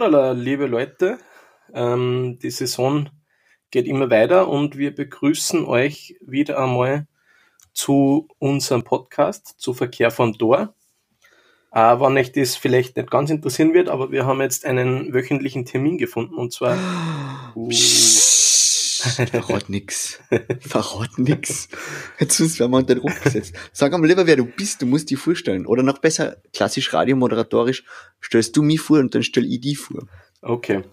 Da, liebe Leute, ähm, die Saison geht immer weiter und wir begrüßen euch wieder einmal zu unserem Podcast, zu Verkehr vom Tor. Äh, wann euch das vielleicht nicht ganz interessieren wird, aber wir haben jetzt einen wöchentlichen Termin gefunden und zwar. Uh, Verrat nix. Verrat nix. Jetzt wir unter Druck gesetzt. Sag einmal lieber, wer du bist, du musst dich vorstellen. Oder noch besser, klassisch radiomoderatorisch, stellst du mich vor und dann stell ich dich vor. Okay.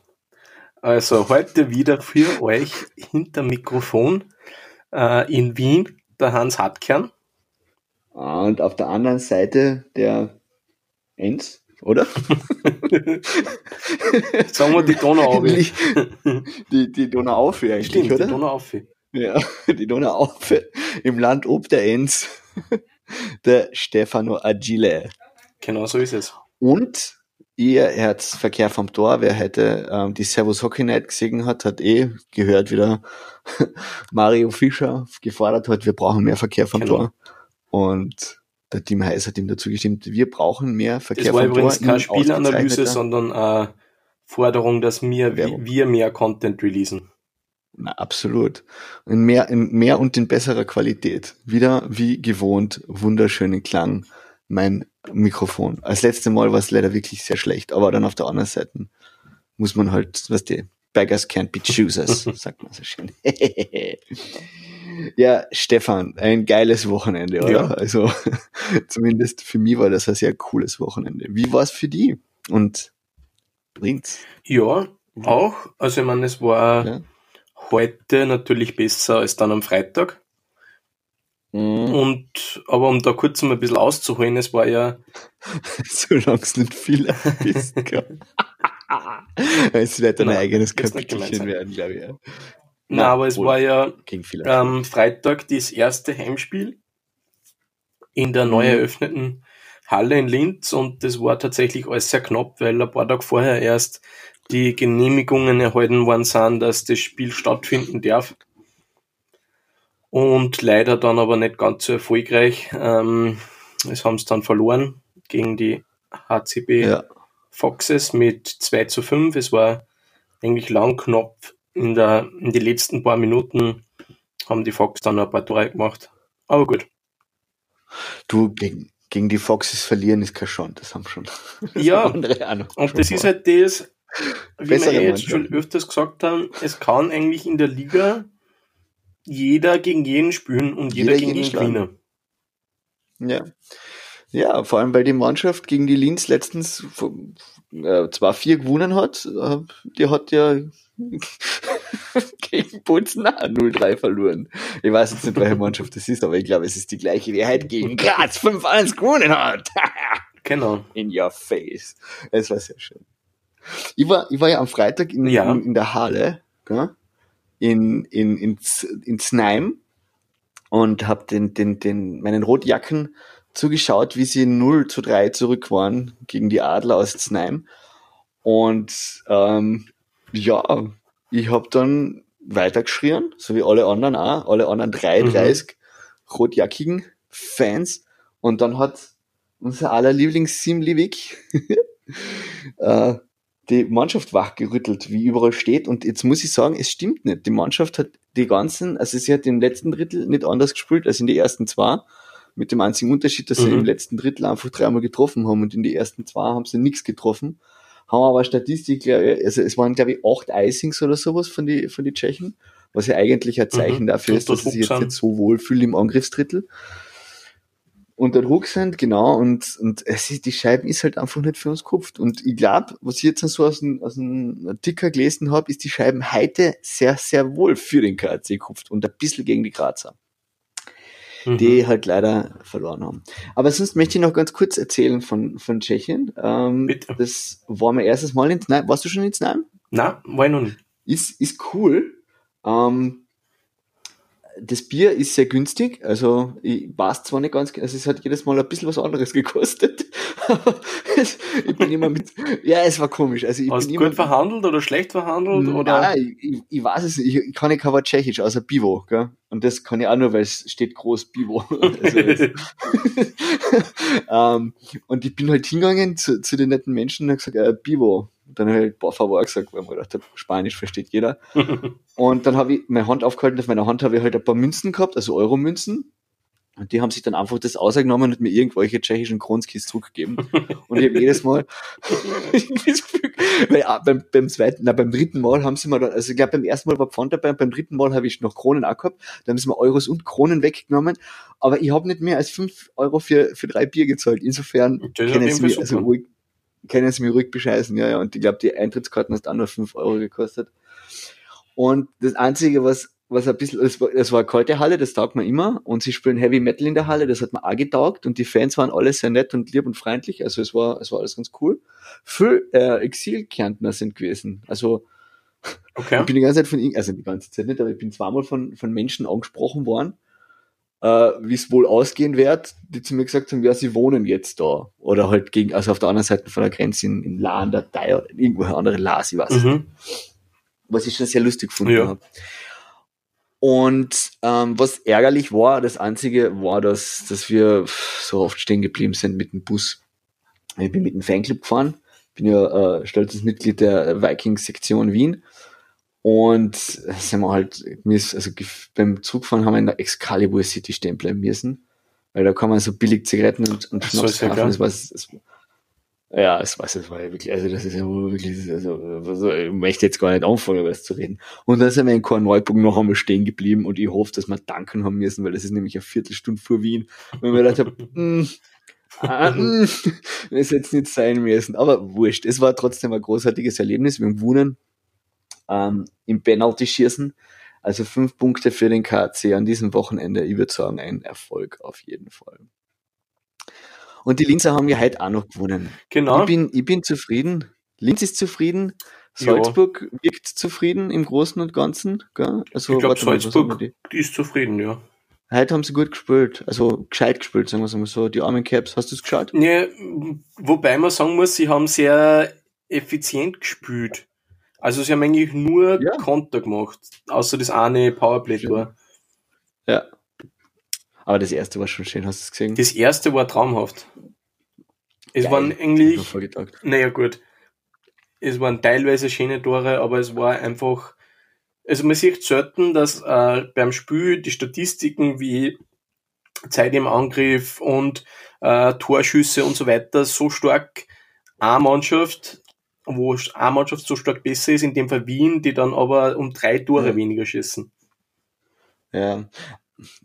Also heute wieder für euch hinter Mikrofon äh, in Wien der Hans Hartkern. Und auf der anderen Seite der Enz, oder? Sagen wir die Donauaue. Die, die Donauaue eigentlich, Stimmt, oder? die Donauaue. Ja, die Donauaue im Land ob der Enz. Der Stefano Agile. Genau so ist es. Und ihr Herzverkehr vom Tor, wer heute ähm, die Servus Hockey Night gesehen hat, hat eh gehört wieder Mario Fischer gefordert hat, wir brauchen mehr Verkehr vom Genau. Tor. Und der Team Heiß hat ihm dazu gestimmt, wir brauchen mehr Verkehr Das war vom Tor. übrigens keine in Spielanalyse, sondern eine Forderung, dass wir, Werbung. wir mehr Content releasen. Na, absolut. In mehr, in mehr und in besserer Qualität. Wieder wie gewohnt, wunderschönen Klang. Mein Mikrofon. Als letzte Mal war es leider wirklich sehr schlecht, aber dann auf der anderen Seite muss man halt, was die Beggars can't be choosers, sagt man so schön. ja, Stefan, ein geiles Wochenende, oder? Ja. Also, zumindest für mich war das ein sehr cooles Wochenende. Wie war es für die? Und bringt's? Ja, auch. Also ich meine, es war Ja. heute natürlich besser als dann am Freitag. Mhm. Und aber um da kurz mal ein bisschen auszuholen, es war ja Solange es nicht viel ist. Es wird ein Nein, eigenes Kapitelchen werden, glaube ich. Ja. Na, aber es war ja am Freitag das erste Heimspiel in der neu Mhm. eröffneten Halle in Linz und das war tatsächlich alles sehr knapp, weil ein paar Tage vorher erst die Genehmigungen erhalten worden sind, dass das Spiel stattfinden darf. Und leider dann aber nicht ganz so erfolgreich. Ähm, es haben es dann verloren gegen die HCB ja. Foxes mit 2 zu 5. Es war eigentlich lang knapp. In, der, in die letzten paar Minuten haben die Fox dann ein paar Tore gemacht. Aber gut. Du, gegen, gegen die Foxes verlieren ist kein Schand, das haben schon. das Ja, haben noch Und schon das ist halt das, wie wir Bessere eh jetzt schon öfters gesagt haben, es kann eigentlich in der Liga jeder gegen jeden spielen und jeder, Jeder gegen jeden gewinnen. Ja. Ja, vor allem, weil die Mannschaft gegen die Linz letztens äh, zwar vier gewonnen hat, äh, die hat ja gegen Bozen auch 0-3 verloren. Ich weiß jetzt nicht, welche Mannschaft das ist, aber ich glaube, es ist die gleiche, die heute gegen Graz 5-1 gewonnen hat. Genau. In your face. Es war sehr schön. Ich war, ich war ja am Freitag in, Ja. in, in der Halle, gell? in, in, in, in Znaim und habe den, den, den, meinen Rotjacken zugeschaut, wie sie 0 zu 3 zurück waren gegen die Adler aus Znaim. Und ähm, ja, ich habe dann weitergeschrien, so wie alle anderen auch, alle anderen 33 rotjackigen Fans. Und dann hat unser aller Lieblings Sim Liebig äh, die Mannschaft wachgerüttelt, wie überall steht. Und jetzt muss ich sagen, es stimmt nicht. Die Mannschaft hat die ganzen, also sie hat im letzten Drittel nicht anders gespielt als in die ersten zwei. Mit dem einzigen Unterschied, dass sie Mhm. im letzten Drittel einfach dreimal getroffen haben und in die ersten zwei haben sie nichts getroffen. Haben aber Statistik, also es waren glaube ich acht Icings oder sowas von die, von die Tschechen, was ja eigentlich ein Zeichen Mhm. dafür Und ist, dass der sie jetzt Druck nicht so wohlfühlen im Angriffsdrittel unter Druck sind, genau, und, und es ist, die Scheiben ist halt einfach nicht für uns gekupft. Und ich glaube, was ich jetzt so aus dem, aus dem Ticker gelesen habe, ist die Scheiben heute sehr, sehr wohl für den KRC gekupft und ein bisschen gegen die Grazer, Mhm. die halt leider verloren haben. Aber sonst möchte ich noch ganz kurz erzählen von, von Tschechien. Ähm, Bitte. Das war mein erstes Mal in Znaim. Warst du schon in Znaim? Na, war ich noch nicht. Ist, ist cool. Ähm, das Bier ist sehr günstig, also ich weiß zwar nicht ganz, also es hat jedes Mal ein bisschen was anderes gekostet. ich bin immer mit, ja, es war komisch. Also ich Hast bin gut verhandelt oder schlecht verhandelt? Oder? Nein, ich, ich, weiß es nicht, ich, ich kann nicht kein Wort Tschechisch, außer Bivo, gell? Und das kann ich auch nur, weil es steht groß Bivo. Also es- ähm, und ich bin halt hingegangen zu, zu den netten Menschen und habe gesagt, äh, Bivo, dann habe ich por favor gesagt, weil man gedacht habe, Spanisch versteht jeder. und dann habe ich meine Hand aufgehalten, auf meiner Hand habe ich halt ein paar Münzen gehabt, also Euro-Münzen. Und die haben sich dann einfach das ausgenommen und mir irgendwelche tschechischen Kronskis zurückgegeben. Und ich habe jedes Mal, weil, ah, beim, beim zweiten, na, beim dritten Mal haben sie mir dann, also ich glaube beim ersten Mal war Pfand dabei, beim dritten Mal habe ich noch Kronen auch gehabt, dann haben sie mir Euros und Kronen weggenommen, aber ich habe nicht mehr als fünf Euro für, für drei Bier gezahlt. Insofern können sie, mir, also ruhig, können sie mir ruhig bescheißen, ja, ja. Und ich glaube, die Eintrittskarten hast auch nur fünf Euro gekostet. Und das Einzige, was was ein bisschen, es war, es war eine kalte Halle, das taugt man immer, und sie spielen Heavy Metal in der Halle, das hat mir auch getaugt, und die Fans waren alle sehr nett und lieb und freundlich, also es war, es war alles ganz cool. Für äh, Exil-Kärntner sind gewesen, also okay. ich bin die ganze Zeit von, also die ganze Zeit nicht, aber ich bin zweimal von, von Menschen angesprochen worden, äh, wie es wohl ausgehen wird, die zu mir gesagt haben, ja, sie wohnen jetzt da, oder halt gegen, also auf der anderen Seite von der Grenze in, in La, in der Thai, oder irgendwo andere Las, ich weiß mhm. nicht. Was ich schon sehr lustig gefunden ja. habe. Und ähm, was ärgerlich war, das Einzige war, dass, dass wir so oft stehen geblieben sind mit dem Bus. Ich bin mit dem Fanclub gefahren, bin ja äh, stolzes Mitglied der Vikings-Sektion Wien. Und sind wir halt, also beim Zugfahren haben wir in der Excalibur City stehen bleiben müssen. Weil da kann man so billig Zigaretten und, und Schnaps kaufen. Das war, das, ja, es weiß, es war ja wirklich, also das ist ja wirklich, also, also ich möchte jetzt gar nicht anfangen, über das zu reden. Und dann sind wir in Korneuburg noch einmal stehen geblieben und ich hoffe, dass wir danken haben müssen, weil das ist nämlich eine Viertelstunde vor Wien. Und wir gedacht haben, mm, ah, mm, das jetzt nicht sein müssen. Aber wurscht, es war trotzdem ein großartiges Erlebnis. Wir haben gewonnen ähm, im Penalty-Schießen. Also fünf Punkte für den KC an diesem Wochenende. Ich würde sagen, ein Erfolg auf jeden Fall. Und die Linzer haben ja heute auch noch gewonnen. Genau. Ich bin, ich bin zufrieden. Linz ist zufrieden. Salzburg ja. wirkt zufrieden im Großen und Ganzen. Gell? Also, ich glaube, Salzburg die? die? ist zufrieden, ja. Heute haben sie gut gespielt, also gescheit gespielt, sagen wir es mal so. Die armen Caps, hast du es geschaut? Ja, wobei man sagen muss, sie haben sehr effizient gespielt. Also sie haben eigentlich nur ja. Konter gemacht, außer das eine Powerplay-Tor. Ja. Aber das erste war schon schön, hast du es gesehen? Das erste war traumhaft. Es Geil. waren eigentlich, naja gut, es waren teilweise schöne Tore, aber es war einfach, also man sieht selten, dass äh, beim Spiel die Statistiken wie Zeit im Angriff und äh, Torschüsse und so weiter so stark eine Mannschaft, wo eine Mannschaft so stark besser ist, in dem Fall Wien, die dann aber um drei Tore ja. weniger schießen. Ja,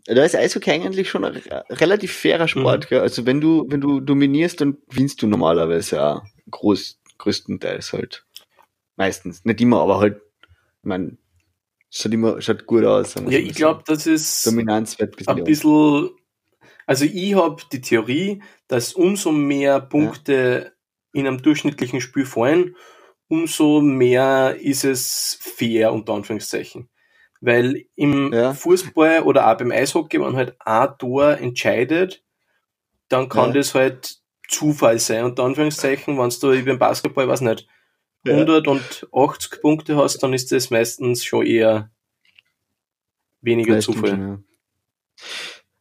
da ist Eishockey eigentlich schon ein relativ fairer Sport. Mhm. Also wenn du, wenn du dominierst, dann gewinnst du normalerweise ja groß, größtenteils halt. Meistens. Nicht immer, aber halt, ich meine, schaut immer, schaut gut aus. Ja, ich glaube, das ist Dominanz wird ein bisschen, bisschen also ich habe die Theorie, dass umso mehr Punkte ja. In einem durchschnittlichen Spiel fallen, umso mehr ist es fair, unter Anführungszeichen. Weil im ja. Fußball oder auch beim Eishockey, wenn halt ein Tor entscheidet, dann kann ja. das halt Zufall sein. Und Anführungszeichen, wenn du beim Basketball, weiß nicht, 180 Punkte hast, dann ist das meistens schon eher weniger Vielleicht Zufall. Schon, ja.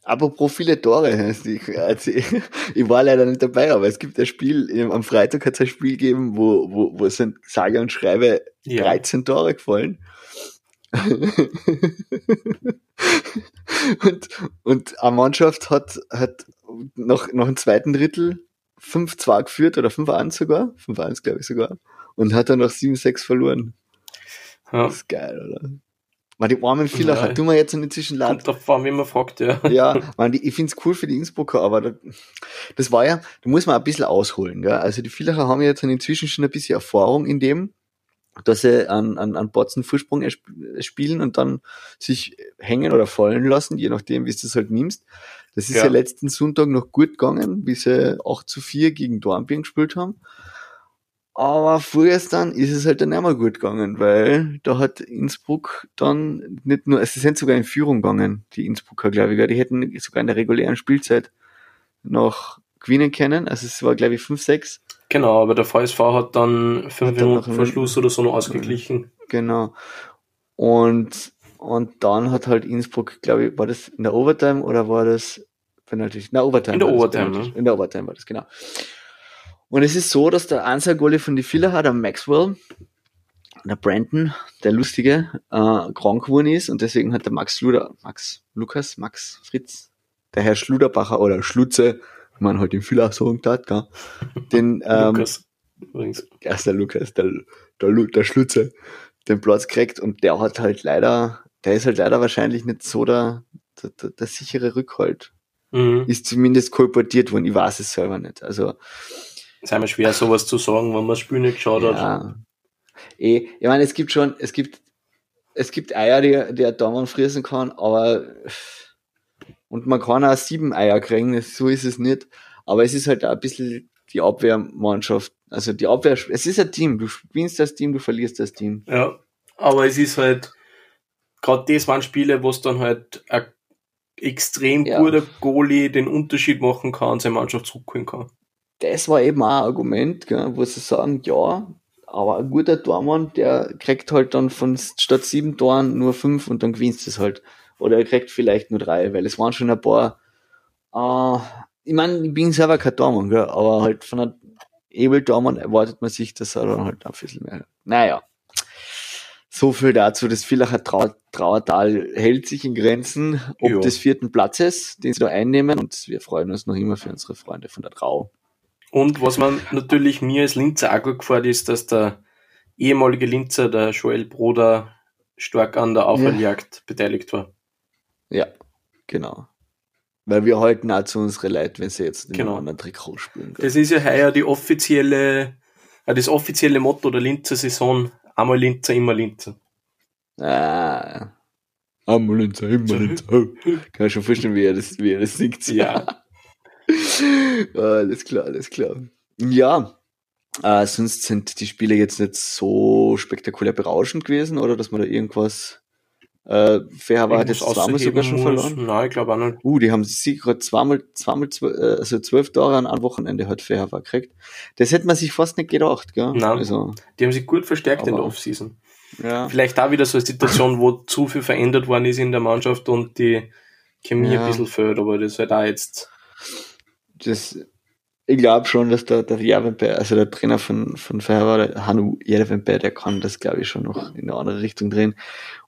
Apropos viele Tore, ich war leider nicht dabei, aber es gibt ein Spiel, am Freitag hat es ein Spiel gegeben, wo, wo, wo sind sage und schreibe 13 Tore gefallen. und, und eine Mannschaft hat, hat noch, noch im zweiten Drittel 5-2 geführt oder 5-1 sogar, 5-1 glaube ich sogar, und hat dann noch 7-6 verloren. Ja. Das ist geil, oder? Man, die armen Villacher, ja. tun wir jetzt inzwischen leid. Kommt drauf an, wie man fragt, ja. Ja, man, die, ich find's cool für die Innsbrucker, aber da, das war ja, da muss man ein bisschen ausholen, gell? Also die Villacher haben jetzt inzwischen schon ein bisschen Erfahrung in dem, dass sie an, an, an Botzen Vorsprung spielen und dann sich hängen oder fallen lassen, je nachdem, wie du es halt nimmst. Das ist ja. ja letzten Sonntag noch gut gegangen, bis sie 8 zu 4 gegen Dornbirn gespielt haben. Aber vorgestern ist es halt dann nicht mehr gut gegangen, weil da hat Innsbruck dann nicht nur, also sie sind sogar in Führung gegangen, die Innsbrucker, glaube ich, die hätten sogar in der regulären Spielzeit noch gewinnen können. Also es war, glaube ich, 5-6. Genau, aber der VSV hat dann fünf Minuten vor Schluss oder so noch ausgeglichen. Genau. Und, und dann hat halt Innsbruck, glaube ich, war das in der Overtime oder war das Penalty? In der Overtime. In der Overtime, ne? In der Overtime war das, genau. Und es ist so, dass der Answer-Goalie von die Filler hat, der Maxwell, der Brandon, der Lustige, äh, krank geworden ist und deswegen hat der Max Schluder, Max Lukas, Max Fritz, der Herr Schluderbacher oder Schlutze, wie man halt im Filler sagen hat, gell, den, ähm, Lukas, übrigens. er ist der Lukas, der, der, Lu- der Schlutze, den Platz gekriegt und der hat halt leider, der ist halt leider wahrscheinlich nicht so der, der, der, der sichere Rückhalt. Mhm. Ist zumindest kolportiert worden, ich weiß es selber nicht. Also, ist einmal schwer, sowas zu sagen, wenn man das Spiel nicht geschaut hat. ja. Eh, ich meine, es gibt schon, es gibt, es gibt Eier, die, die ein Daumen friesen kann, aber, und man kann auch sieben Eier kriegen, so ist es nicht. Aber es ist halt ein bisschen die Abwehrmannschaft, also die Abwehr, es ist ein Team, du gewinnst das Team, du verlierst das Team. Ja, aber es ist halt, gerade das waren Spiele, wo es dann halt ein extrem Ja. guter Goalie den Unterschied machen kann und seine Mannschaft zurückholen kann. Das war eben auch ein Argument, gell, wo sie sagen, ja, aber ein guter Tormann, der kriegt halt dann von statt sieben Toren nur fünf und dann gewinnst du es halt. Oder er kriegt vielleicht nur drei, weil es waren schon ein paar, äh, ich meine, ich bin selber kein Tormann, gell, aber halt von einem Ebel-Tormann erwartet man sich, dass er dann halt ein bisschen mehr. Naja. So viel dazu. Das Villacher Trau Trauertal hält sich in Grenzen, ob des vierten Platzes, den sie da einnehmen. Und wir freuen uns noch immer für unsere Freunde von der Trau. Und was man natürlich mir als Linzer auch gut gefällt, ist, dass der ehemalige Linzer, der Joel Broder, stark an der Aufholjagd beteiligt war. Ja, genau. Weil wir halten auch zu unsere Leute, wenn sie jetzt in Genau. einem anderen Trikot spielen. gell. Das ist ja heuer die offizielle, äh, das offizielle Motto der Linzer Saison. Einmal Linzer, immer Linzer. Ah. Einmal Linzer, immer Linzer. Kann ich schon vorstellen, wie er das, wie er das singt. Ja. Alles klar, alles klar. Ja, äh, sonst sind die Spiele jetzt nicht so spektakulär berauschend gewesen, oder dass man da irgendwas. Äh, Fairhaber hat jetzt Irgendwas zweimal sogar schon muss. verloren. Nein, ich glaube auch nicht. Uh, die haben sie gerade zweimal, zweimal, zw- äh, also zwölf Tore an einem Wochenende hat Fairhaber gekriegt. Das hätte man sich fast nicht gedacht, gell? Nein. Also, Die haben sich gut verstärkt in der Offseason. ja. Vielleicht auch wieder so eine Situation, wo zu viel verändert worden ist in der Mannschaft und die Chemie Ja. ein bisschen fehlt, aber das wird auch jetzt. Das, ich glaube schon, dass der, der Javenberg, also der Trainer von, von der Hanu Javenberg, der kann das, glaube ich, schon noch in eine andere Richtung drehen.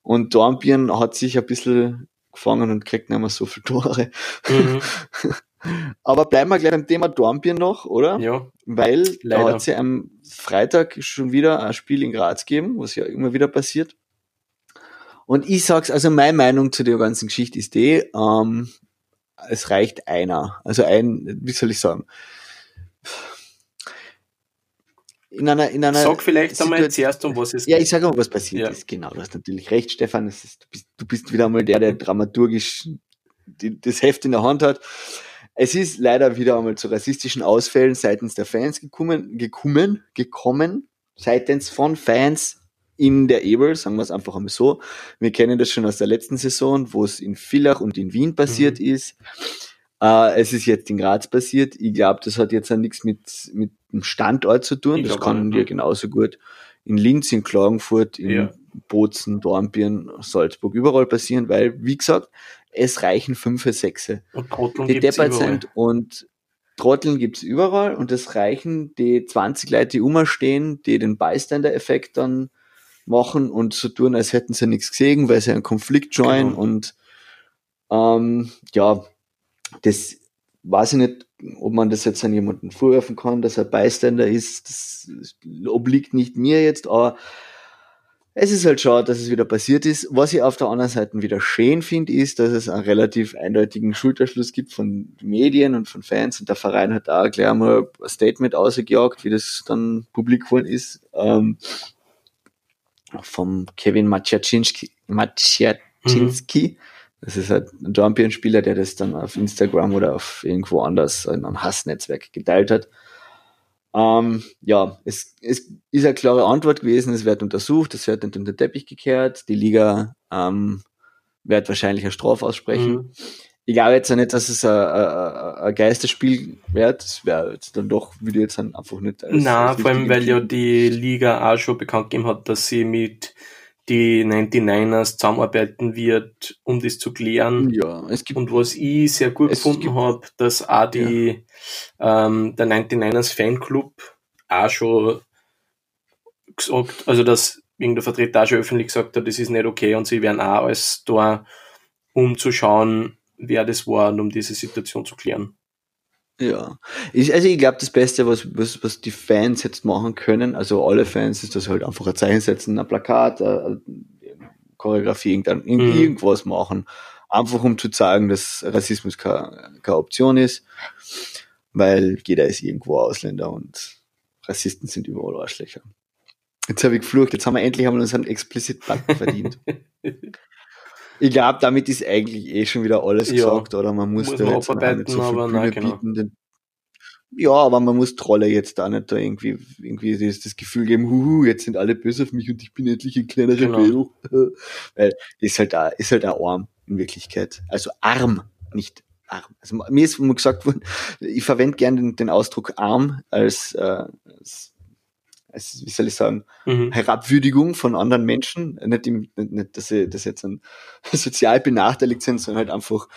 Und Dornbirn hat sich ein bisschen gefangen und kriegt nicht mehr so viele Tore. Mhm. Aber bleiben wir gleich beim Thema Dornbirn noch, oder? ja, Weil da Leider. hat sie am Freitag schon wieder ein Spiel in Graz gegeben, was ja immer wieder passiert. Und ich sag's, also meine Meinung zu der ganzen Geschichte ist die, ähm, es reicht einer. Also ein, wie soll ich sagen? In einer, in einer, sag vielleicht einmal zuerst, um was es ja, ich sage mal, was passiert Ja. ist. Genau, du hast natürlich recht, Stefan. Ist, du, bist, du bist wieder einmal der, der dramaturgisch die, das Heft in der Hand hat. Es ist leider wieder einmal zu rassistischen Ausfällen seitens der Fans gekommen, gekommen, gekommen, seitens von Fans in der Ebel, sagen wir es einfach einmal so. Wir kennen das schon aus der letzten Saison, wo es in Villach und in Wien passiert ist. Äh, es ist jetzt in Graz passiert. Ich glaube, das hat jetzt auch nichts mit, mit dem Standort zu tun. Ich das kann dir genauso gut in Linz, in Klagenfurt, in Ja. Bozen, Dornbirn, Salzburg, überall passieren, weil, wie gesagt, es reichen fünf, sechs. und Trotteln Die deppert überall. sind und Trotteln gibt's überall und es reichen die 20 Leute, die umstehen, die den Bystander-Effekt dann machen und so tun, als hätten sie nichts gesehen, weil sie einen Konflikt joinen Genau. und ähm, ja, das weiß ich nicht, ob man das jetzt an jemanden vorwerfen kann, dass er Bystander ist, das obliegt nicht mir jetzt, aber es ist halt schade, dass es wieder passiert ist. Was ich auf der anderen Seite wieder schön finde, ist, dass es einen relativ eindeutigen Schulterschluss gibt von Medien und von Fans und der Verein hat auch gleich mal ein Statement ausgejagt, wie das dann publik geworden ist, ähm, vom Kevin Maciacinski, Maciacinski. Das ist halt ein Champion-Spieler, der das dann auf Instagram oder auf irgendwo anders in einem Hassnetzwerk geteilt hat. Ähm, ja, es, es ist eine klare Antwort gewesen, es wird untersucht, es wird nicht unter den Teppich gekehrt, die Liga ähm, wird wahrscheinlich eine Strafe aussprechen. Mhm. Ich glaube jetzt auch nicht, dass es ein, Geisterspiel wird, es wäre jetzt dann doch, würde ich jetzt dann einfach nicht als, als vor allem, weil ja die Liga auch schon bekannt gegeben hat, dass sie mit die 99ers zusammenarbeiten wird, um das zu klären. Ja, es gibt Und was ich sehr gut gefunden habe, dass auch die, ähm, der 99ers Fanclub auch schon gesagt, also dass irgendein Vertreter auch schon öffentlich gesagt hat, das ist nicht okay und sie werden auch alles da, um zu schauen, wer das war und um diese Situation zu klären. Ja, ich, also ich glaube, das Beste, was, was, was die Fans jetzt machen können, also alle Fans, ist, dass halt einfach ein Zeichen setzen, ein Plakat, eine Choreografie, irgendein, irgend- Mhm. irgendwas machen. Einfach um zu zeigen, dass Rassismus keine, keine Option ist, weil jeder ist irgendwo Ausländer und Rassisten sind überall Arschlöcher. Jetzt habe ich geflucht, jetzt haben wir endlich einmal unseren explizit Button verdient. Ich glaube, damit ist eigentlich eh schon wieder alles Ja, gesagt, oder? Man muss, muss da man jetzt nicht so viel Bühne nein, genau. bieten. Ja, aber man muss Trolle jetzt da nicht da irgendwie, irgendwie das, das Gefühl geben, huhu, jetzt sind alle böse auf mich und ich bin endlich ein kleiner Genau. Rebell. Weil ist halt da, ist halt auch arm in Wirklichkeit. Also arm, nicht arm. Also mir ist gesagt worden, ich verwende gerne den, den Ausdruck arm als, äh, als, wie soll ich sagen, Mhm. Herabwürdigung von anderen Menschen. Nicht, im, nicht, dass sie das jetzt ein, sozial benachteiligt sind, sondern halt einfach,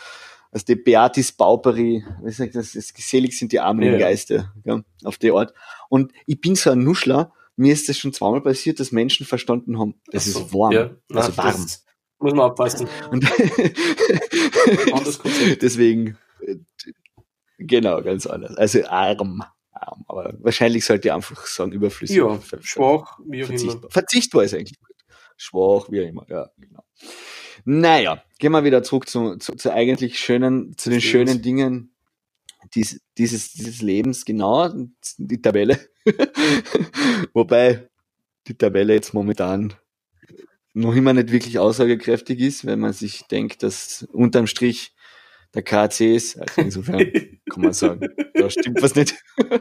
als die Beatis sagt das, das geselig sind die Armen Ja, im ja. Geiste, ja, auf die Art. Und ich bin so ein Nuschler, mir ist das schon zweimal passiert, dass Menschen verstanden haben, das so, ist warm, Ja, nein, also warm. muss man aufpassen. Deswegen, äh, genau, ganz anders. Also arm, arm. Aber wahrscheinlich sollte ich einfach sagen, überflüssig. Ja, Ver- schwach, wie auch immer. Verzichtbar. Verzichtbar ist eigentlich gut. Schwach, wie auch immer, ja, genau. Naja, gehen wir wieder zurück zu, zu, zu eigentlich schönen, zu den schönen Dingen dies, dieses, dieses Lebens, genau, die Tabelle. Wobei die Tabelle jetzt momentan noch immer nicht wirklich aussagekräftig ist, wenn man sich denkt, dass unterm Strich der KAC ist. Also insofern kann man sagen, da stimmt was nicht.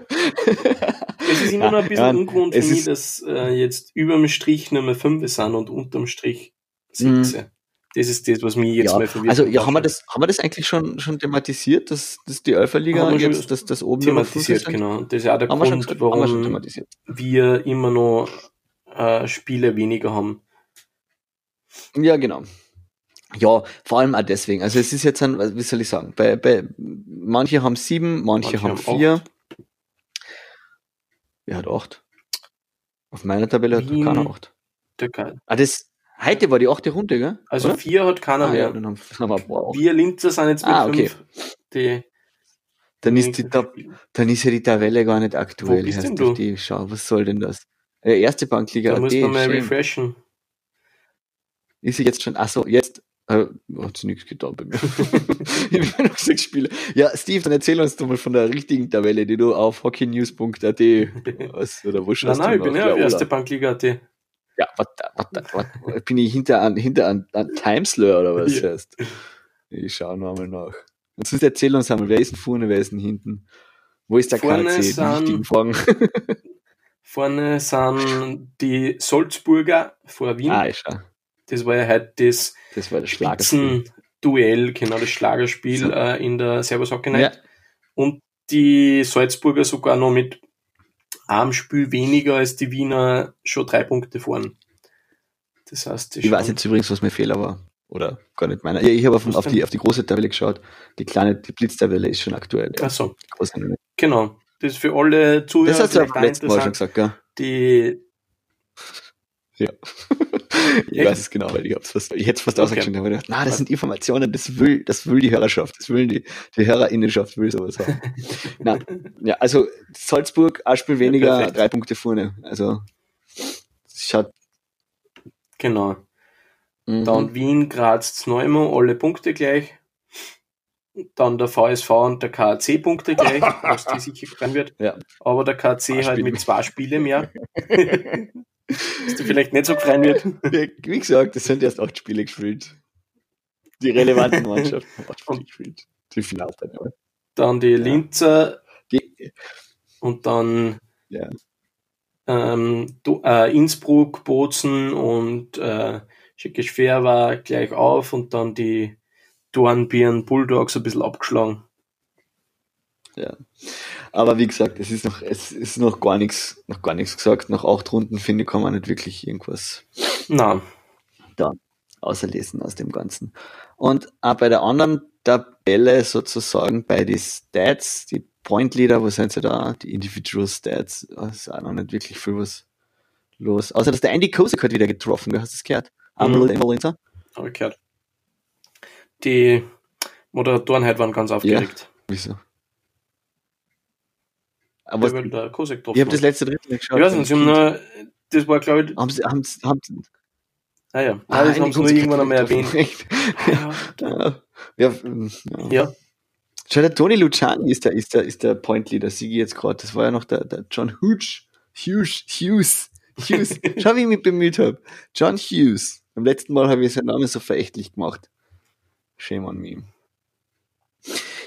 Es ist immer noch ein bisschen Ja, ungewohnt für mich, dass äh, jetzt überm Strich Nummer 5 sind und unterm Strich 17. Das ist das, was mich jetzt Mhm. ja, mal verwirrt. also ja, haben wir das, haben wir das eigentlich schon schon thematisiert, dass, dass die Alpha-Liga wir jetzt, dass das oben thematisiert, genau. Das ist auch der Haben wir Grund, wir schon warum thematisiert. wir immer noch äh, Spiele weniger haben. Ja, genau. Ja, vor allem auch deswegen. Also es ist jetzt ein, wie soll ich sagen, bei, bei manche haben sieben, manche, Manche haben vier. acht. Wer hat acht? Auf meiner Tabelle hat Wien. keiner acht. Der Ke- Ah, das, heute war die achte Runde, gell? Also Oder? vier hat keiner ah, mehr. ja, dann haben, dann haben wir. Wir Linzer sind jetzt mit Ah, okay. fünf. Die Dann ist, die, Tab dann ist ja die Tabelle gar nicht aktuell. Wo bist denn du? Die, schau, was soll denn das? Äh, erste Bankliga Da muss man mal refreshen. Ist sie jetzt schon, ach so, jetzt äh, hat sie nichts getan bei mir. ich habe noch sechs Spiele. Ja, Steve, dann erzähl uns doch mal von der richtigen Tabelle, die du auf hockeynews.at hast, oder wo Nein, schaust nein, du ich bin ja Der erste Ola. Bankliga AT. Ja, warte, warte, warte. Bin ich hinter an, hinter an, an Timeslur oder was Ja. heißt? Ich schau noch einmal nach. Und sonst erzähl uns einmal, wer ist denn vorne, wer ist denn hinten? Wo ist der Vorne KC? Sind- Fragen. Vorne sind die Salzburger vor Wien. ah, ich schau. Das war ja heute das Das war Schlagerspiel. Spitzenduell, genau das Schlagerspiel So. äh, in der Servus Hockey Ja, Night. Und die Salzburger sogar noch mit einem Spiel weniger als die Wiener schon drei Punkte vorn. Das heißt, ich weiß jetzt übrigens, was mein Fehler war. Oder gar nicht meiner. Ja, ich habe auf, auf, die, auf die große Tabelle geschaut. Die kleine, die Blitztabelle ist schon aktuell. Ja. Ach so, genau. Das ist für alle Zuhörer Das hast du ja auch letzten Mal schon gesagt, gell? Die, Ja. Ich weiß es genau, weil ich hab's fast, ich hätte es fast Okay. ausgeschnitten, aber ich dachte, na, das sind Informationen, das will, das will die Hörerschaft, das will die, die Hörerinnenschaft will sowas haben. na, ja, also Salzburg, ein Spiel weniger, perfekt. drei Punkte vorne. Also schaut. genau. Mhm. Dann Wien, Graz, Neumann, alle Punkte gleich. Dann der VSV und der KAC Punkte gleich, was die sicher gefallen wird. Ja. Aber der KAC halt mit zwei Spiele mehr. was die vielleicht nicht so gefallen wird. Ja, Wie gesagt, es sind erst acht Spiele gespielt. Die relevanten Mannschaften haben acht Spiele gespielt. Die Finalteilnehmer. Dann die Linzer Die, und dann Ja. ähm, Du- äh, Innsbruck, Bozen und äh, Schickeschwer war gleich auf und dann die Dornbirn Bulldogs ein bisschen abgeschlagen. Ja. Aber wie gesagt, es ist noch, es ist noch gar nichts, noch gar nichts gesagt. Nach acht Runden finde ich, kann man nicht wirklich irgendwas Nein, auserlesen aus dem Ganzen. Und auch bei der anderen Tabelle sozusagen bei den Stats, die Point Leader, wo sind sie da? Die Individual Stats, da ist auch noch nicht wirklich viel was los. Außer, dass der Andy Kosek hat wieder getroffen, hast du das gehört? Einmal Mhm. mhm. Habe ich gehört. Die Moderatoren heute waren ganz aufgeregt. Wieso? Aber weil der Kosek drauf ich habe das letzte Drittel nicht geschaut. Ich weiß nicht, sie haben nur, das war glaube ich, haben sie, haben sie, haben sie, ah ja, ah, ah, das haben sie nur irgendwann einmal erwähnt. Ja, Ja, ja, ja. ja. Schau, der Tony Luciani ist der, ist der, ist der Point Leader, Sigi jetzt gerade. Das war ja noch der, der John Hughes. Hughes, Hughes, Hughes. Schau, wie ich mich bemüht habe. John Hughes. Beim letzten Mal habe ich seinen Namen so verächtlich gemacht. Shame on me.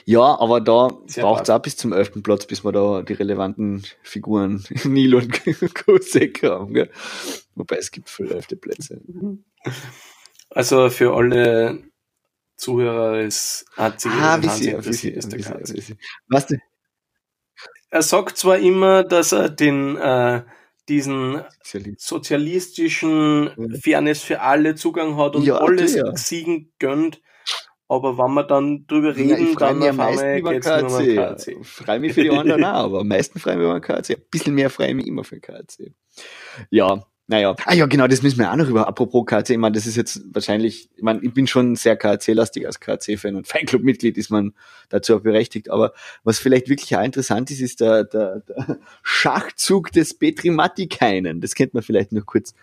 Ja, aber da braucht es auch bis zum elften Platz, bis wir da die relevanten Figuren Neil und Kosek haben. Gell? Wobei es gibt viele elfte Plätze. Also für alle Zuhörer ist einzige Ah, was wie Hans sie, wie interessiert, der. Was? Er sagt zwar immer, dass er den äh, diesen Sozialist. sozialistischen. Fairness für alle Zugang hat und Ja, alles ja. Siegen gönnt, aber wenn wir dann drüber reden, freue dann mich am meisten über KC. KC. Freue mich für die anderen auch, aber am meisten freue ich mich über KC. Ein bisschen mehr freue ich mich immer für KC. Ja, naja. Ah ja, genau, das müssen wir auch noch über. Apropos KC, ich meine, das ist jetzt wahrscheinlich, ich meine, ich bin schon sehr KC-lastig als KC-Fan und Fanclub-Mitglied ist man dazu auch berechtigt. Aber was vielleicht wirklich auch interessant ist, ist der, der, der Schachzug des Petri Matikainen. Das könnte man vielleicht noch kurz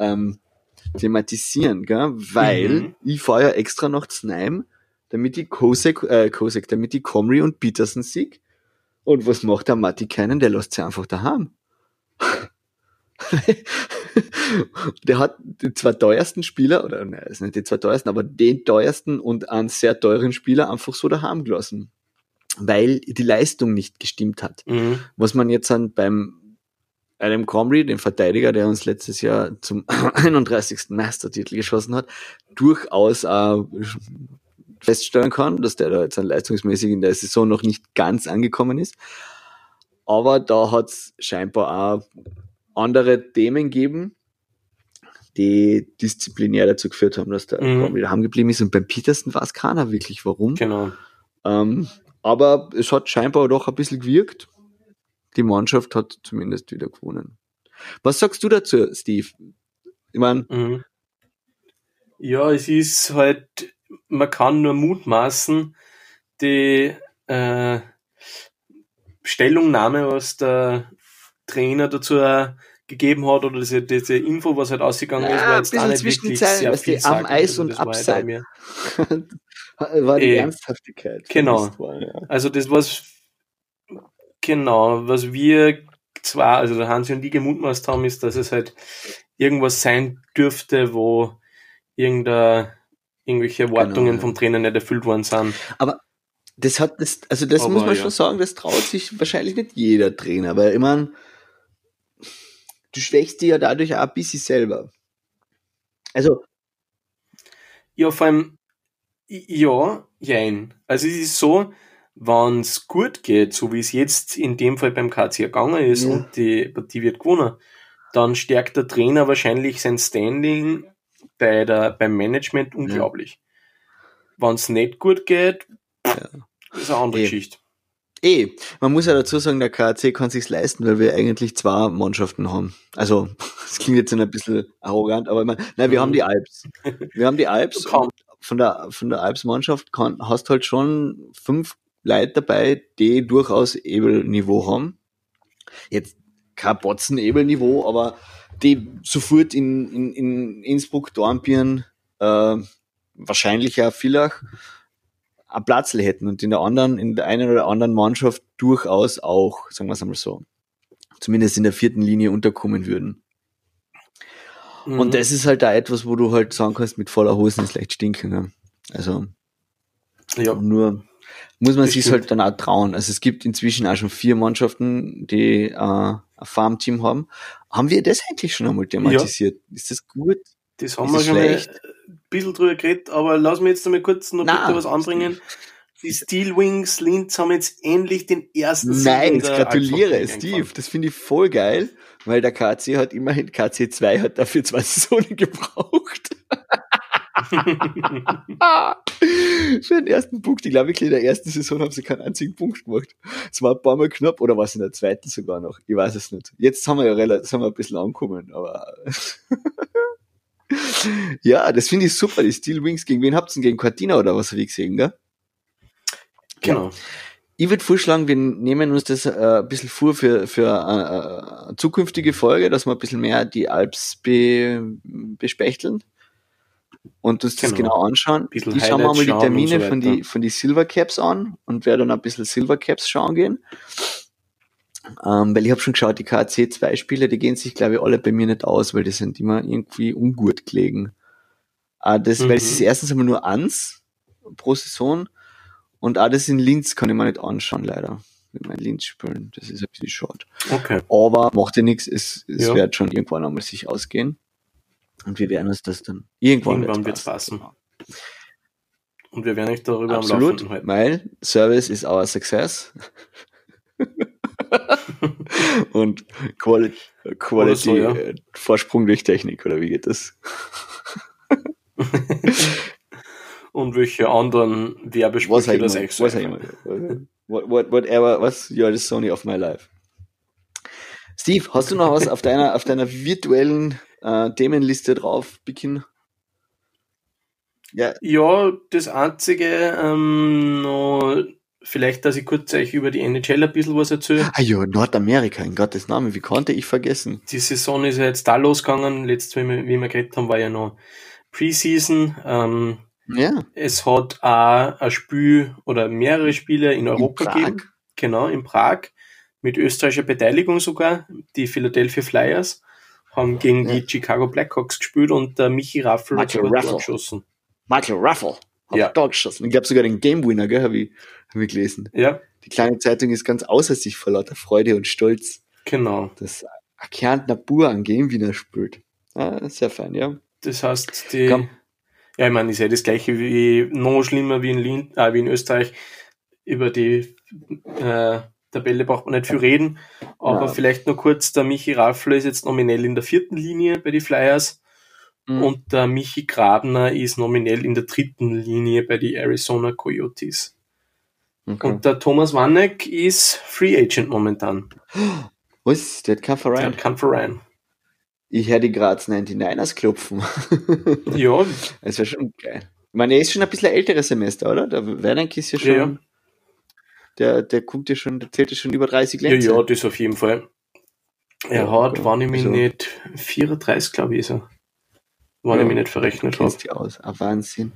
ähm, thematisieren, gell? weil Mhm. ich fahre ja extra nach Znaim, damit die Kosek, äh, Kosek, damit die Comrie und Peterson sieg. Und was macht der Matikainen? Der lässt sie einfach daheim. der hat die zwei teuersten Spieler, oder nein, das ist nicht die zwei teuersten, aber den teuersten und einen sehr teuren Spieler einfach so daheim gelassen. Weil die Leistung nicht gestimmt hat. Mhm. Was man jetzt an beim Adam Comrie, dem Verteidiger, der uns letztes Jahr zum 31. Meistertitel geschossen hat, durchaus äh, feststellen kann, dass der da jetzt an leistungsmäßig in der Saison noch nicht ganz angekommen ist. Aber da hat es scheinbar auch andere Themen gegeben, die disziplinär dazu geführt haben, dass der Mhm. Comrie daheim geblieben ist. Und beim Peterson weiß keiner wirklich, warum. Genau. Ähm, aber es hat scheinbar doch ein bisschen gewirkt. Die Mannschaft hat zumindest wieder gewonnen. Was sagst du dazu, Steve? Ich meine, Mhm. Ja, es ist halt, man kann nur mutmaßen, die äh, Stellungnahme, was der Trainer dazu gegeben hat, oder diese, diese Info, was halt ausgegangen ist, Ja, war jetzt auch nicht zwischen wirklich Zeilen, sehr viel am Eis und war halt abseits. mehr- war die Eh. Ernsthaftigkeit. Genau. ja. Also das was genau, was wir zwar, also der Hansi und ich gemutmaßt haben, ist, dass es halt irgendwas sein dürfte, wo irgendein, irgendwelche Erwartungen Genau, ja. vom Trainer nicht erfüllt worden sind. Das hat das, also das Aber muss man ja. schon sagen, das traut sich wahrscheinlich nicht jeder Trainer, weil ich meine, du schwächst dich ja dadurch auch ein bisschen selber. Also, Ja, vor allem, ja, jein. Also es ist so, wenn es gut geht, so wie es jetzt in dem Fall beim KC gegangen ist Ja. und die Partie wird gewonnen, dann stärkt der Trainer wahrscheinlich sein Standing bei der, beim Management unglaublich. Wenn es nicht gut geht, ist eine andere Eh. Geschichte. Eh, man muss ja dazu sagen, der KAC kann sich's leisten, weil wir eigentlich zwei Mannschaften haben. Also, das klingt jetzt ein bisschen arrogant, aber ich meine, nein, wir Mhm. haben die Alps. Wir haben die Alps. Von der, von der Alps-Mannschaft kann, hast halt schon fünf Leute dabei, die durchaus Ebel-Niveau haben. Jetzt kein Botzen-Ebel-Niveau, aber die sofort in, in, in Innsbruck, Dornbirn, äh, wahrscheinlich auch Villach einen Platz hätten und in der anderen, in der einen oder anderen Mannschaft durchaus auch, sagen wir es einmal so, zumindest in der vierten Linie unterkommen würden. Mhm. Und das ist halt da etwas, wo du halt sagen kannst, mit voller Hosen ist leicht stinken. Ne? Also ja, nur muss man sich halt dann auch trauen. Also es gibt inzwischen auch schon vier Mannschaften, die äh, ein Farmteam haben. Haben wir das eigentlich schon einmal thematisiert? Ist das gut? das haben ist wir schon mal schlecht? ein bisschen drüber geredet, aber lass mich jetzt noch mal kurz noch Na, bitte was anbringen. Die Steelwings Linz haben jetzt endlich den ersten Sieg in Nice, der gratuliere, Steve. Das finde ich voll geil, weil der KC hat immerhin, KC2 hat dafür zwei Saisonen gebraucht. Für den ersten Punkt. Ich glaube, wirklich in der ersten Saison haben sie keinen einzigen Punkt gemacht. Es war ein paar Mal knapp, oder war es in der zweiten sogar noch? Ich weiß es nicht. Jetzt haben wir ja relativ, haben wir ein bisschen angekommen, aber. ja, das finde ich super, die Steel Wings. Gegen wen habt ihr denn? Gegen Cortina oder was habe ich gesehen, gell? Genau. Ich würde vorschlagen, wir nehmen uns das äh, ein bisschen vor für, für äh, eine zukünftige Folge, dass wir ein bisschen mehr die Alps be, bespechteln und uns das Genau. genau anschauen. Ich schaue mir mal die Termine so von, die, von die Silver Caps an und werde dann ein bisschen Silver Caps schauen gehen. Ähm, weil ich habe schon geschaut, die KC 2 Spiele, die gehen sich, glaube ich, alle bei mir nicht aus, weil die sind immer irgendwie ungut gelegen. Ah, das, weil es Mhm. ist erstens einmal nur eins pro Saison und auch das in Linz kann ich mir nicht anschauen, leider. Mit meinen Linz spielen. Das ist ein bisschen schade. Okay. Aber macht ja nichts, es, es Ja. wird schon irgendwann einmal sich ausgehen. Und wir werden uns das dann irgendwann, Irgendwann wird's passen. Genau. Und wir werden euch darüber am Absolut, Laufenden halten. weil Service is our success. Und Quality, Quality so, ja. äh, Vorsprung durch Technik, oder wie geht das? Und welche anderen Werbesprüche das was immer. What, what, whatever, was, you're the Sony of my life. Steve, hast du noch was auf deiner, auf deiner virtuellen äh, Themenliste drauf, Bikin? Ja, Ja, das einzige, ähm, noch, vielleicht, dass ich kurz euch über die NHL ein bisschen was erzähle. ah ja, Nordamerika, in Gottes Namen, wie konnte ich vergessen? Die Saison ist ja jetzt da losgegangen. Letztes, wie wir, wie wir geredet haben, war ja noch Preseason. Ähm, Ja, es hat auch ein Spiel oder mehrere Spiele in Europa Prag? gegeben. Genau, in Prag. Mit österreichischer Beteiligung sogar. Die Philadelphia Flyers haben gegen Ja. die Chicago Blackhawks gespielt und der Michi Raffel hat Raffel. Tor geschossen. Michael Raffle hat Ja. da geschossen. Ich glaube sogar den Game Winner, gell, habe ich, hab ich gelesen. Ja, Die kleine Zeitung ist ganz außer sich vor lauter Freude und Stolz, genau. dass ein Kärntner Bur einen Game Winner spielt. Ja, sehr fein, ja. Das heißt, die, Komm. ja, ich meine, ist ja das gleiche wie, noch schlimmer wie in, Lin, äh, wie in Österreich. Über die äh, Tabelle braucht man nicht viel reden. Aber Ja. vielleicht nur kurz, der Michi Raffler ist jetzt nominell in der vierten Linie bei den Flyers Mhm. und der Michi Grabner ist nominell in der dritten Linie bei den Arizona Coyotes. Okay. Und der Thomas Wanneck ist Free Agent momentan. Was? Der hat keinen Der Verein. hat keinen Verein. Ich höre die Graz 99ers klopfen. Ja, Das wäre schon geil. Ich meine, er ist schon ein bisschen älteres Semester, oder? Der Werner ist ja schon, Ja, ja. Der, der kommt ja schon, der zählt ja schon über 30 ja, Glänze. ja, das auf jeden Fall. Er Ja, hat, ja. wann ich mich Also- nicht, 34, glaube ich, ist er. Wann ich mich nicht verrechnet habe. Die aus. Ah, Wahnsinn.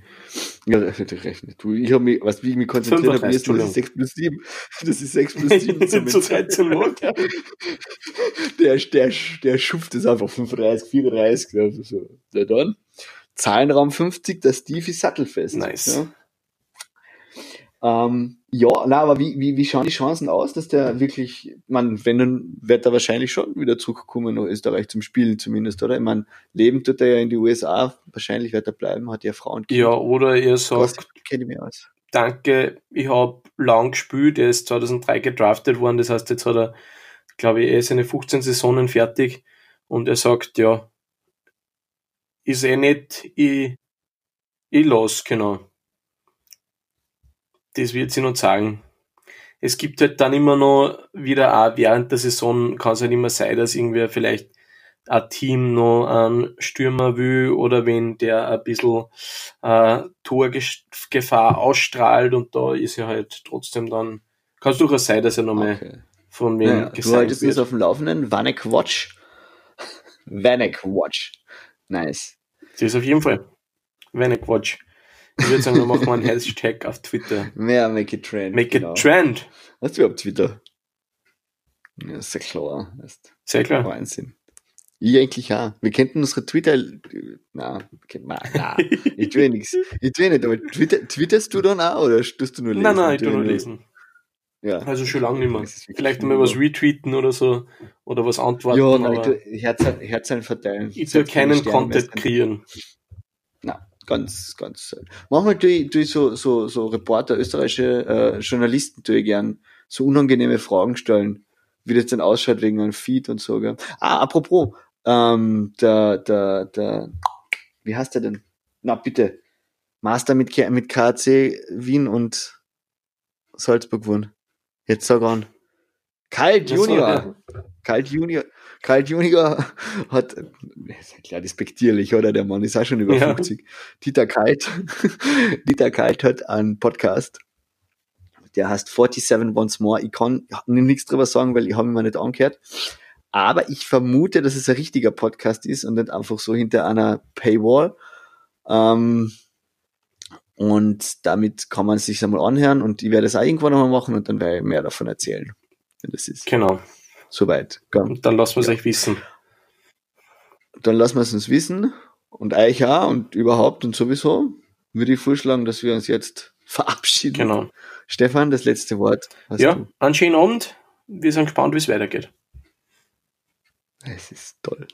Ja, gerechnet. Du, ich habe mich, was wie ich mich konzentriert habe, 35, ist, das ist 6 plus 7. Das ist 6 plus 7. Zu 13 Mal. Der, der, der schuft es einfach 35, 34. Also so. Na dann. Zahlenraum 50, der Steve ist sattelfest. Nice. Ja. Ähm, ja, na, aber wie, wie, wie schauen die Chancen aus, dass der wirklich, man, wenn dann wird er wahrscheinlich schon wieder zurückkommen nach Österreich zum Spielen zumindest, oder? Ich meine, leben tut er ja in die USA, wahrscheinlich wird er bleiben, hat ja Frauen. Ja, oder er was sagt, kenne ich mir aus. danke, ich habe lang gespielt, er ist 2003 gedraftet worden, das heißt, jetzt hat er, glaube ich, er ist seine 15 Saisonen fertig und er sagt, ja, ist eh nicht, ich, ich lass, genau. Das wird sie noch sagen. Es gibt halt dann immer noch wieder auch während der Saison kann es halt immer sein, dass irgendwer vielleicht ein Team noch einen Stürmer will oder wenn der ein bisschen äh, Torgefahr ausstrahlt und da ist er halt trotzdem dann, kann es durchaus sein, dass er nochmal Okay. von wem Ja, du haltest uns auf dem Laufenden. Vanek Watch. Vanek Watch. Nice. Das ist auf jeden Fall. Ich Quatsch. Ich würde sagen, wir machen mal einen Hashtag auf Twitter. Mehr Make it Trend. Make genau. it trend. Hast du überhaupt Twitter? Ja, ist ja klar. Ist Sehr klar. Wahnsinn. Ich eigentlich auch. Wir könnten unsere Twitter. Na, na, na. ich tue nichts. Ich tue nicht, aber Twitter, twitterst du dann auch oder tust du nur lesen? Nein, nein, ich Tu tu nur lesen. Ja. Also schon lange nicht mehr. Vielleicht mal was retweeten oder so. Oder was antworten. Ja, nein, ich tue Herzchen, Herzchen verteilen. ich tue keinen Content kreieren. Ganz, ganz selten. Manchmal tue ich, tue ich so, so, so Reporter, österreichische äh, Journalisten tue ich gern so unangenehme Fragen stellen, wie das denn ausschaut wegen einem Feed und so. Gell? Ah, apropos, ähm, der, der, der, wie heißt der denn? na bitte, Master mit, K mit KAC Wien und Salzburg gewonnen. Jetzt sag an. Kalt Junior. Kalt Junior. Kalt Junior hat, ist ja klar despektierlich, oder? Der Mann ist auch schon über Ja. 50. Dieter Kalt, Dieter Kalt hat einen Podcast. Der heißt 47 Once More. Ich kann nichts drüber sagen, weil ich habe ihn mir nicht angehört. Aber ich vermute, dass es ein richtiger Podcast ist und nicht einfach so hinter einer Paywall. Ähm, und damit kann man sich einmal anhören und ich werde es auch irgendwann nochmal machen und dann werde ich mehr davon erzählen. Wenn das ist Genau. Soweit. Und dann lassen wir es euch wissen. Dann lassen wir es uns wissen und euch auch und überhaupt und sowieso würde ich vorschlagen, dass wir uns jetzt verabschieden. Genau. Stefan, das letzte Wort Ja, du. einen schönen Abend. Wir sind gespannt, wie es weitergeht. Es ist toll.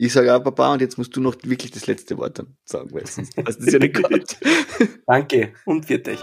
Ich sage auch Papa und jetzt musst du noch wirklich das letzte Wort dann sagen, weil sonst hast du es ja nicht gehabt. Danke und wird euch.